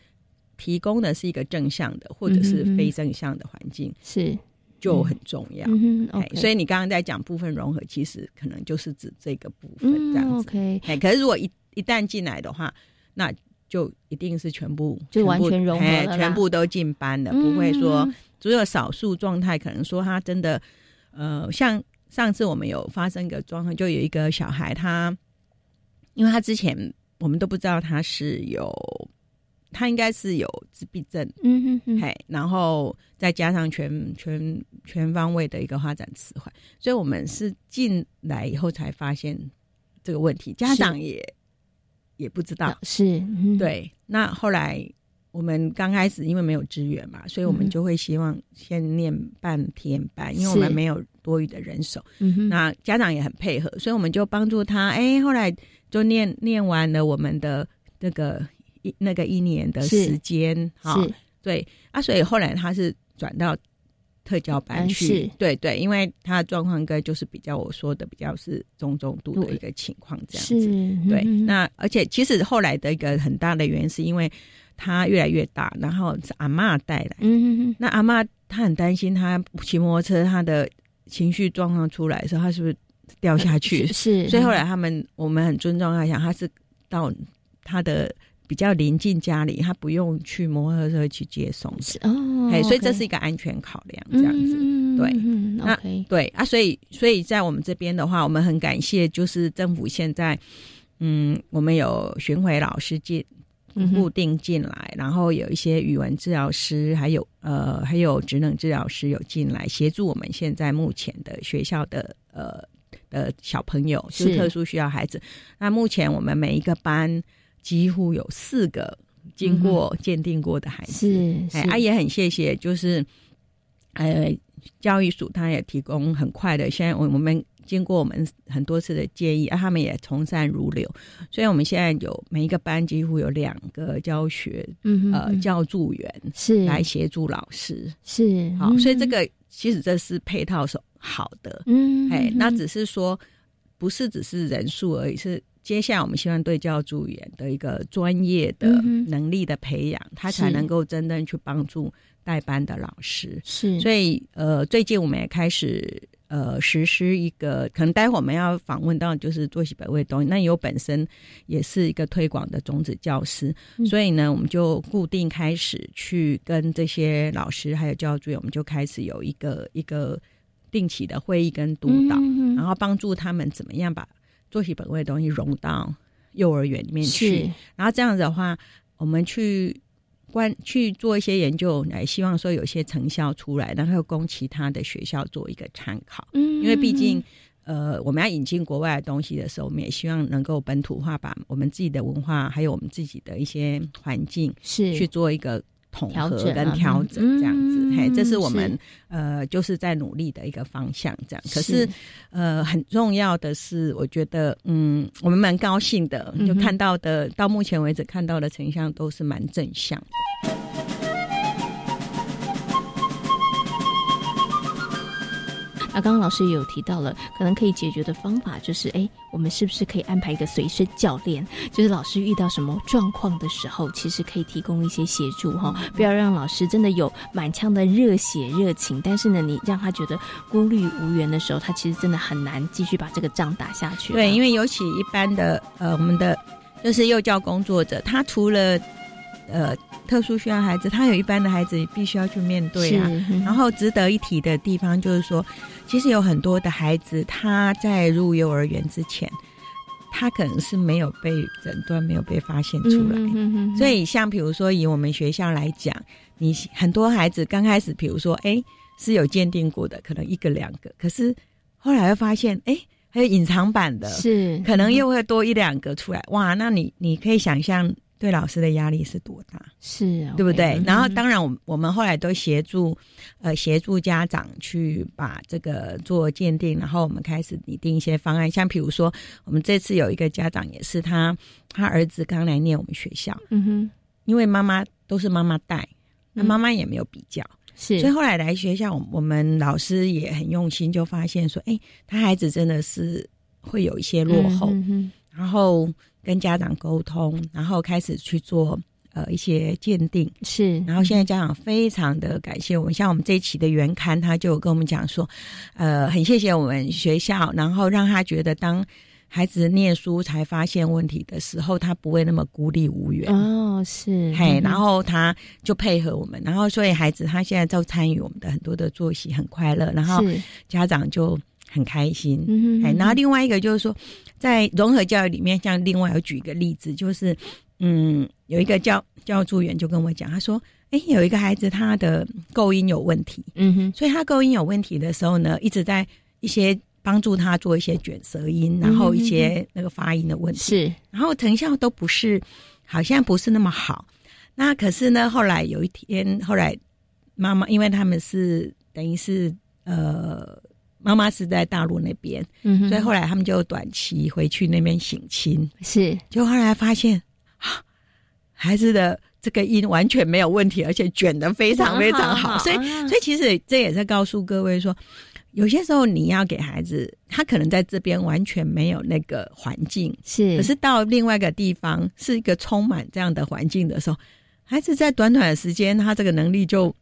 提供的是一个正向的，或者是非正向的环境，是。就很重要。嗯所以你刚刚在讲部分融合，其实可能就是指这个部分这样子。哎，可是如果一一旦进来的话，那就一定是全部，就完全融合了，全部都进班的，不会说只有少数状态，可能说他真的，呃，像上次我们有发生一个状况，就有一个小孩，他因为他之前我们都不知道他是有，他应该是有自闭症，嗯哼哼，嘿，然后再加上全全全方位的一个发展迟缓，所以我们是进来以后才发现这个问题，家长也。也不知道是对。那后来我们刚开始因为没有资源嘛，所以我们就会希望先念半天班，因为我们没有多余的人手。那家长也很配合，所以我们就帮助他。哎，后来就念念完了我们的那个一那个一年的时间。哈，对啊，所以后来他是转到。特教班去。对对，因为他的状况应该就是比较我说的比较是中重度的一个情况这样子。对，那而且其实后来的一个很大的原因是因为他越来越大，然后是阿妈带来。嗯那阿妈她很担心他骑摩托车，他的情绪状况出来的时候，他是不是掉下去？是。所以后来他们我们很尊重他，想他是到他的。比较临近家里，他不用去摩托车去接送，哦，所以这是一个安全考量，这样子，对，那对啊，所以所以在我们这边的话，我们很感谢，就是政府现在，嗯，我们有巡回老师进固定进来，然后有一些语文治疗师，还有呃，还有职能治疗师有进来协助我们现在目前的学校的呃的小朋友，是特殊需要孩子。那目前我们每一个班。几乎有四个经过鉴定过的孩子，是，哎，也很谢谢，就是，呃，教育署他也提供很快的，现在我我们经过我们很多次的建议，啊，他们也从善如流，所以我们现在有每一个班几乎有两个教学，嗯呃，教助员是。来协助老师，是，好，所以这个其实这是配套是好的，嗯，哎，那只是说不是只是人数而已，是。接下来，我们希望对教助员的一个专业的能力的培养，他才能够真正去帮助代班的老师。是，所以呃，最近我们也开始呃实施一个，可能待会我们要访问到就是作息本位东西，那有本身也是一个推广的种子教师，所以呢，我们就固定开始去跟这些老师还有教助员，我们就开始有一个一个定期的会议跟督导，然后帮助他们怎么样把。作息本位的东西融到幼儿园里面去，然后这样子的话，我们去关去做一些研究，来希望说有些成效出来，然后供其他的学校做一个参考。嗯，因为毕竟呃，我们要引进国外的东西的时候，我们也希望能够本土化，把我们自己的文化还有我们自己的一些环境是去做一个。统合跟调整这样子，嘿，这是我们呃就是在努力的一个方向。这样，可是呃很重要的是，我觉得嗯，我们蛮高兴的，就看到的到目前为止看到的成像都是蛮正向的。那刚刚老师也有提到了，可能可以解决的方法就是，哎，我们是不是可以安排一个随身教练？就是老师遇到什么状况的时候，其实可以提供一些协助哈，不要让老师真的有满腔的热血热情，但是呢，你让他觉得孤立无援的时候，他其实真的很难继续把这个仗打下去。对，因为尤其一般的呃，我们的就是幼教工作者，他除了呃。特殊需要孩子，他有一般的孩子必须要去面对啊。然后值得一提的地方就是说，其实有很多的孩子他在入幼儿园之前，他可能是没有被诊断、没有被发现出来。所以，像比如说以我们学校来讲，你很多孩子刚开始，比如说哎是有鉴定过的，可能一个两个，可是后来会发现，哎还有隐藏版的，是可能又会多一两个出来。哇，那你你可以想象。对老师的压力是多大？是，对不对？然后，当然，我我们后来都协助，呃，协助家长去把这个做鉴定，然后我们开始拟定一些方案。像比如说，我们这次有一个家长也是他，他儿子刚来念我们学校，嗯哼，因为妈妈都是妈妈带，那妈妈也没有比较，是，所以后来来学校，我们老师也很用心，就发现说，哎，他孩子真的是会有一些落后，然后。跟家长沟通，然后开始去做呃一些鉴定，是。然后现在家长非常的感谢我们，像我们这一期的原刊，他就跟我们讲说，呃，很谢谢我们学校，然后让他觉得当孩子念书才发现问题的时候，他不会那么孤立无援。哦，是。嘿，然后他就配合我们，然后所以孩子他现在就参与我们的很多的作息，很快乐。然后家长就。很开心，哎，然后另外一个就是说，在融合教育里面，像另外有举一个例子，就是，嗯，有一个教教助员就跟我讲，他说，哎，有一个孩子他的构音有问题，嗯哼，所以他构音有问题的时候呢，一直在一些帮助他做一些卷舌音，然后一些那个发音的问题，是，然后成效都不是，好像不是那么好。那可是呢，后来有一天，后来妈妈，因为他们是等于是呃。妈妈是在大陆那边，所以后来他们就短期回去那边省亲。是，就后来发现啊，孩子的这个音完全没有问题，而且卷的非常非常好。所以，所以其实这也是告诉各位说，有些时候你要给孩子，他可能在这边完全没有那个环境，是，可是到另外一个地方是一个充满这样的环境的时候，孩子在短短的时间，他这个能力就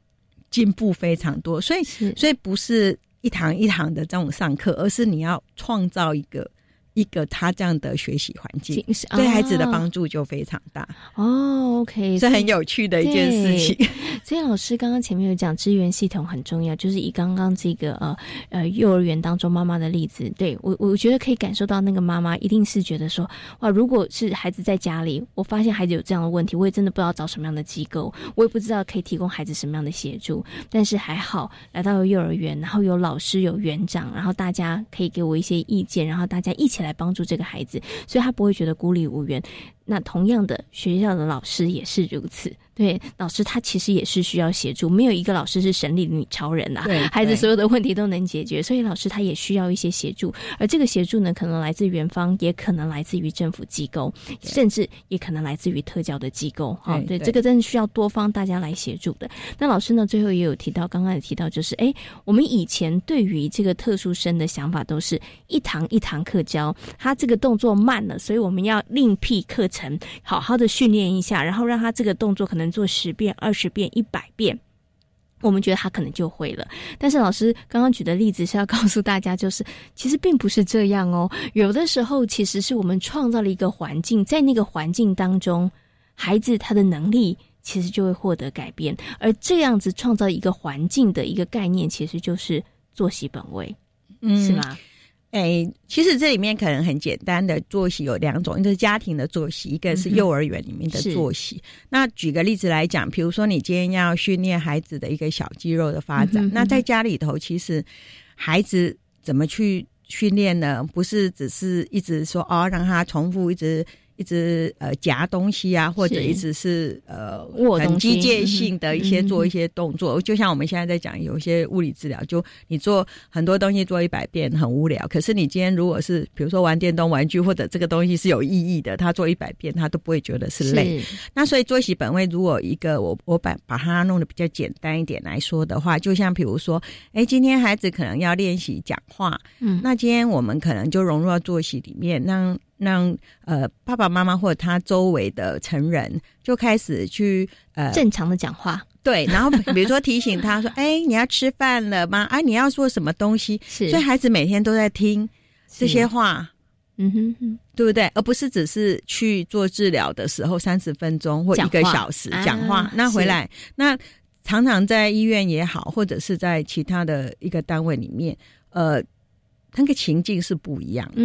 进步非常多。所以，所以不是一堂一堂的这种上课，而是你要创造一个。一个他这样的学习环境，对孩子的帮助就非常大哦。OK，是很有趣的一件事情。所以老师刚刚前面有讲，支援系统很重要，就是以刚刚这个呃呃幼儿园当中妈妈的例子，对我我觉得可以感受到那个妈妈一定是觉得说，哇，如果是孩子在家里，我发现孩子有这样的问题，我也真的不知道找什么样的机构，我也不知道可以提供孩子什么样的协助。但是还好来到了幼儿园，然后有老师有园长，然后大家可以给我一些意见，然后大家一起来。来帮助这个孩子，所以他不会觉得孤立无援。那同样的，学校的老师也是如此。对，老师他其实也是需要协助，没有一个老师是神力女超人呐。对，孩子所有的问题都能解决，所以老师他也需要一些协助。而这个协助呢，可能来自园方，也可能来自于政府机构，甚至也可能来自于特教的机构。哈，对，这个真的需要多方大家来协助的。那老师呢，最后也有提到，刚刚也提到，就是哎，我们以前对于这个特殊生的想法，都是一堂一堂课教，他这个动作慢了，所以我们要另辟课程，好好的训练一下，然后让他这个动作可能。做十遍、二十遍、一百遍，我们觉得他可能就会了。但是老师刚刚举的例子是要告诉大家，就是 其实并不是这样哦。有的时候，其实是我们创造了一个环境，在那个环境当中，孩子他的能力其实就会获得改变。而这样子创造一个环境的一个概念，其实就是作息本位，嗯，是吗？哎，其实这里面可能很简单的作息有两种，一个是家庭的作息，一个是幼儿园里面的作息。那举个例子来讲，比如说你今天要训练孩子的一个小肌肉的发展，那在家里头，其实孩子怎么去训练呢？不是只是一直说哦，让他重复一直。一直呃夹东西啊，或者一直是呃很机械性的一些做一些动作，就像我们现在在讲有一些物理治疗，就你做很多东西做一百遍很无聊，可是你今天如果是比如说玩电动玩具或者这个东西是有意义的，他做一百遍他都不会觉得是累。那所以作息本位，如果一个我我把把它弄得比较简单一点来说的话，就像比如说，哎，今天孩子可能要练习讲话，嗯，那今天我们可能就融入到作息里面，让。让呃爸爸妈妈或者他周围的成人就开始去呃正常的讲话，对，然后比如说提醒他说：“ 哎，你要吃饭了吗？啊，你要做什么东西？”是，所以孩子每天都在听这些话，嗯哼哼，对不对？而不是只是去做治疗的时候三十分钟或一个小时讲话，那回来那常常在医院也好，或者是在其他的一个单位里面，呃。那个情境是不一样的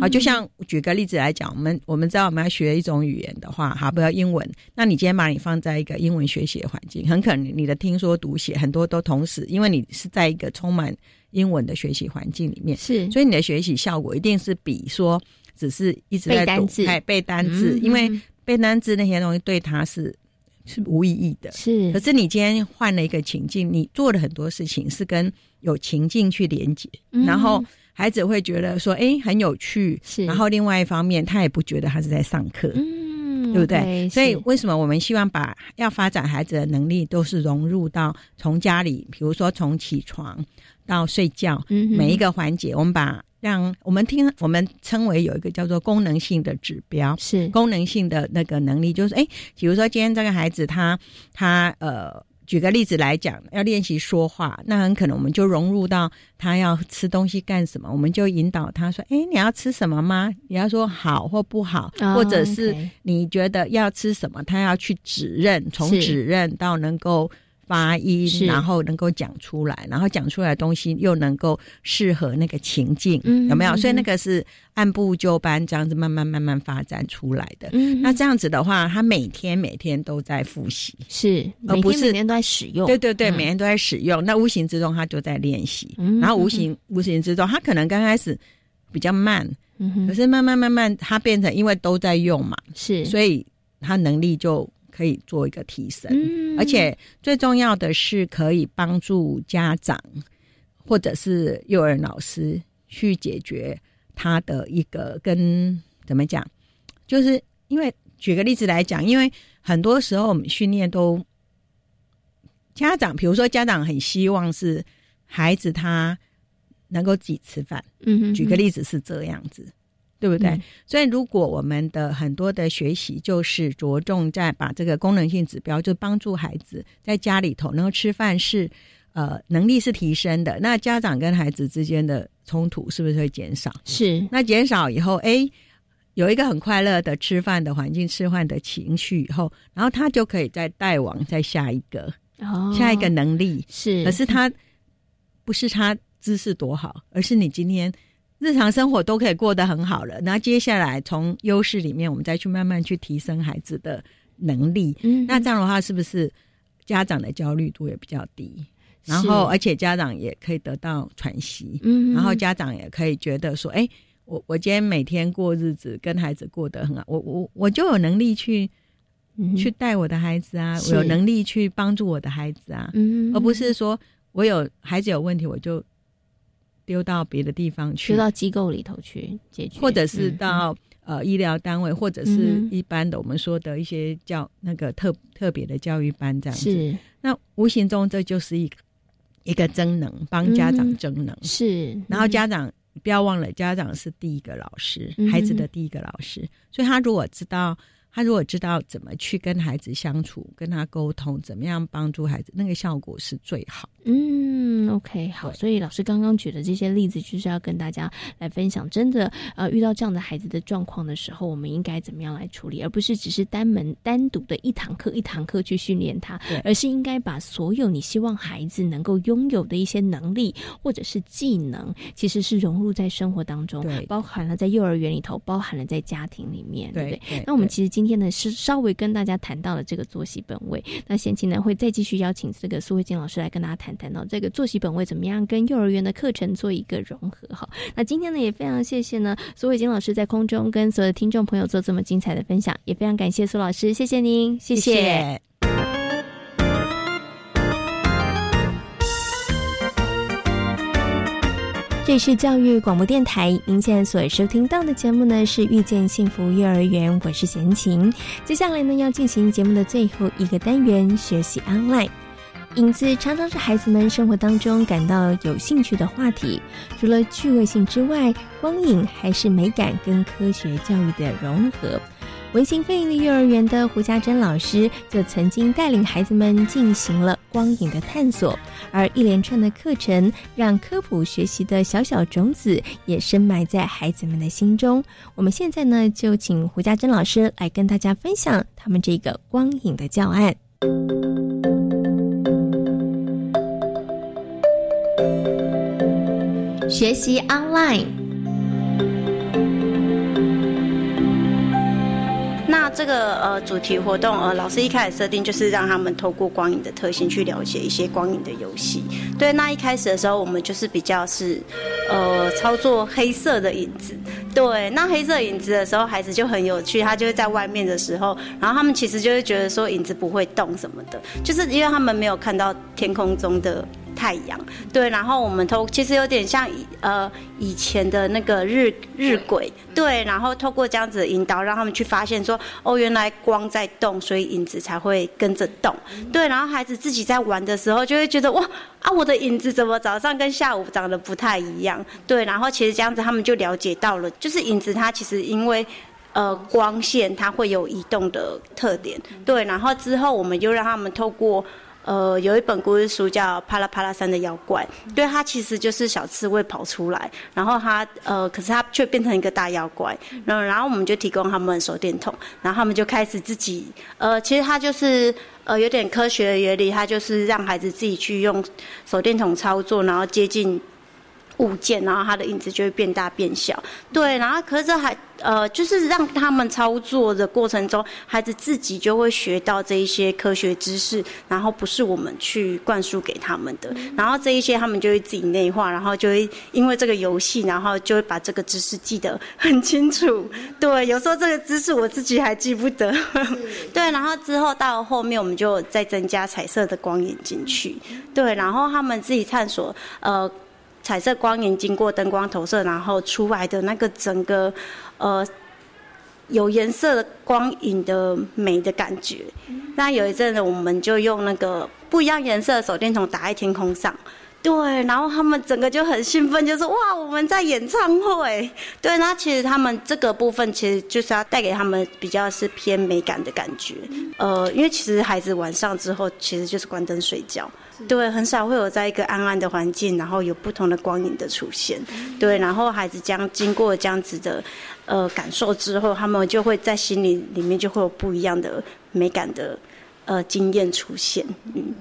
啊，就像举个例子来讲，我们我们知道我们要学一种语言的话，哈，不要英文。那你今天把你放在一个英文学习的环境，很可能你的听说读写很多都同时，因为你是在一个充满英文的学习环境里面，是，所以你的学习效果一定是比说只是一直在读哎背单词，因为背单字那些东西对他是是无意义的。是，可是你今天换了一个情境，你做了很多事情是跟有情境去连接，然后。孩子会觉得说，哎，很有趣。是，然后另外一方面，他也不觉得他是在上课，嗯，对不对？所以为什么我们希望把要发展孩子的能力，都是融入到从家里，比如说从起床到睡觉，每一个环节，我们把让我们听，我们称为有一个叫做功能性的指标，是功能性的那个能力，就是哎，比如说今天这个孩子他他呃。举个例子来讲，要练习说话，那很可能我们就融入到他要吃东西干什么，我们就引导他说：“哎，你要吃什么吗？”你要说好或不好，或者是你觉得要吃什么，他要去指认，从指认到能够。发音，然后能够讲出来，然后讲出来的东西又能够适合那个情境，有没有？所以那个是按部就班这样子慢慢慢慢发展出来的。嗯那这样子的话，他每天每天都在复习，是，而不是每天都在使用。对对对，每天都在使用。那无形之中他就在练习，然后无形无形之中，他可能刚开始比较慢，可是慢慢慢慢他变成因为都在用嘛，是，所以他能力就。可以做一个提升，而且最重要的是可以帮助家长或者是幼儿老师去解决他的一个跟怎么讲，就是因为举个例子来讲，因为很多时候我们训练都家长，比如说家长很希望是孩子他能够自己吃饭，嗯，举个例子是这样子。对不对？所以，如果我们的很多的学习就是着重在把这个功能性指标，就帮助孩子在家里头能够吃饭是呃能力是提升的，那家长跟孩子之间的冲突是不是会减少？是。那减少以后，哎，有一个很快乐的吃饭的环境，吃饭的情绪以后，然后他就可以再带往再下一个，哦，下一个能力是。可是他不是他知识多好，而是你今天。日常生活都可以过得很好了，那接下来从优势里面，我们再去慢慢去提升孩子的能力。嗯，那这样的话，是不是家长的焦虑度也比较低？然后，而且家长也可以得到喘息。嗯，然后家长也可以觉得说，哎，我我今天每天过日子，跟孩子过得很好，我我我就有能力去去带我的孩子啊，我有能力去帮助我的孩子啊，嗯，而不是说我有孩子有问题，我就。丢到别的地方去，丢到机构里头去解决，或者是到呃医疗单位，或者是一般的我们说的一些教那个特特别的教育班这样子。是，那无形中这就是一个一个增能，帮家长增能。是，然后家长不要忘了，家长是第一个老师，孩子的第一个老师，所以他如果知道。他如果知道怎么去跟孩子相处，跟他沟通，怎么样帮助孩子，那个效果是最好。嗯，OK，好。所以老师刚刚举的这些例子，就是要跟大家来分享。真的，呃，遇到这样的孩子的状况的时候，我们应该怎么样来处理，而不是只是单门单独的一堂课一堂课去训练他，而是应该把所有你希望孩子能够拥有的一些能力或者是技能，其实是融入在生活当中，包含了在幼儿园里头，包含了在家庭里面，对不对？那我们其实今今天呢是稍微跟大家谈到了这个作息本位，那贤妻呢会再继续邀请这个苏慧金老师来跟大家谈谈到这个作息本位怎么样跟幼儿园的课程做一个融合。哈，那今天呢也非常谢谢呢苏慧金老师在空中跟所有的听众朋友做这么精彩的分享，也非常感谢苏老师，谢谢您，谢谢。这是教育广播电台，您现在所收听到的节目呢是遇见幸福幼儿园，我是贤琴。接下来呢要进行节目的最后一个单元——学习 online。影子常常是孩子们生活当中感到有兴趣的话题，除了趣味性之外，光影还是美感跟科学教育的融合。文心飞利幼儿园的胡家珍老师就曾经带领孩子们进行了光影的探索，而一连串的课程让科普学习的小小种子也深埋在孩子们的心中。我们现在呢，就请胡家珍老师来跟大家分享他们这个光影的教案。学习 online。这个呃主题活动呃老师一开始设定就是让他们透过光影的特性去了解一些光影的游戏。对，那一开始的时候我们就是比较是呃操作黑色的影子。对，那黑色影子的时候孩子就很有趣，他就会在外面的时候，然后他们其实就会觉得说影子不会动什么的，就是因为他们没有看到天空中的。太阳对，然后我们透其实有点像呃以前的那个日日晷对，然后透过这样子的引导，让他们去发现说哦，原来光在动，所以影子才会跟着动。对，然后孩子自己在玩的时候，就会觉得哇啊，我的影子怎么早上跟下午长得不太一样？对，然后其实这样子他们就了解到了，就是影子它其实因为呃光线它会有移动的特点。对，然后之后我们就让他们透过。呃，有一本故事书叫《啪啦啪啦山的妖怪》，对，它其实就是小刺猬跑出来，然后它呃，可是它却变成一个大妖怪，然后然后我们就提供他们手电筒，然后他们就开始自己呃，其实它就是呃有点科学的原理，它就是让孩子自己去用手电筒操作，然后接近。物件，然后它的影子就会变大变小，对，然后可是这还呃，就是让他们操作的过程中，孩子自己就会学到这一些科学知识，然后不是我们去灌输给他们的，然后这一些他们就会自己内化，然后就会因为这个游戏，然后就会把这个知识记得很清楚。对，有时候这个知识我自己还记不得。对，然后之后到后面我们就再增加彩色的光影进去，对，然后他们自己探索呃。彩色光影经过灯光投射，然后出来的那个整个，呃，有颜色的光影的美的感觉。那有一阵子，我们就用那个不一样颜色的手电筒打在天空上。对，然后他们整个就很兴奋，就是哇，我们在演唱会。对，那其实他们这个部分其实就是要带给他们比较是偏美感的感觉。呃，因为其实孩子晚上之后其实就是关灯睡觉，对，很少会有在一个暗暗的环境，然后有不同的光影的出现。对，然后孩子将经过这样子的呃感受之后，他们就会在心里里面就会有不一样的美感的呃经验出现。嗯。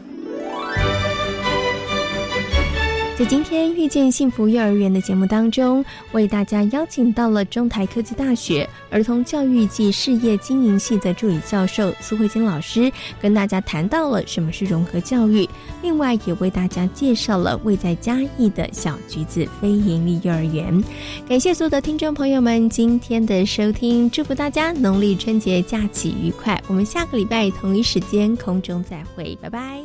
在今天遇见幸福幼儿园的节目当中，为大家邀请到了中台科技大学儿童教育暨事业经营系的助理教授苏慧晶老师，跟大家谈到了什么是融合教育。另外，也为大家介绍了位在嘉义的小橘子非营利幼儿园。感谢所有的听众朋友们今天的收听，祝福大家农历春节假期愉快。我们下个礼拜同一时间空中再会，拜拜。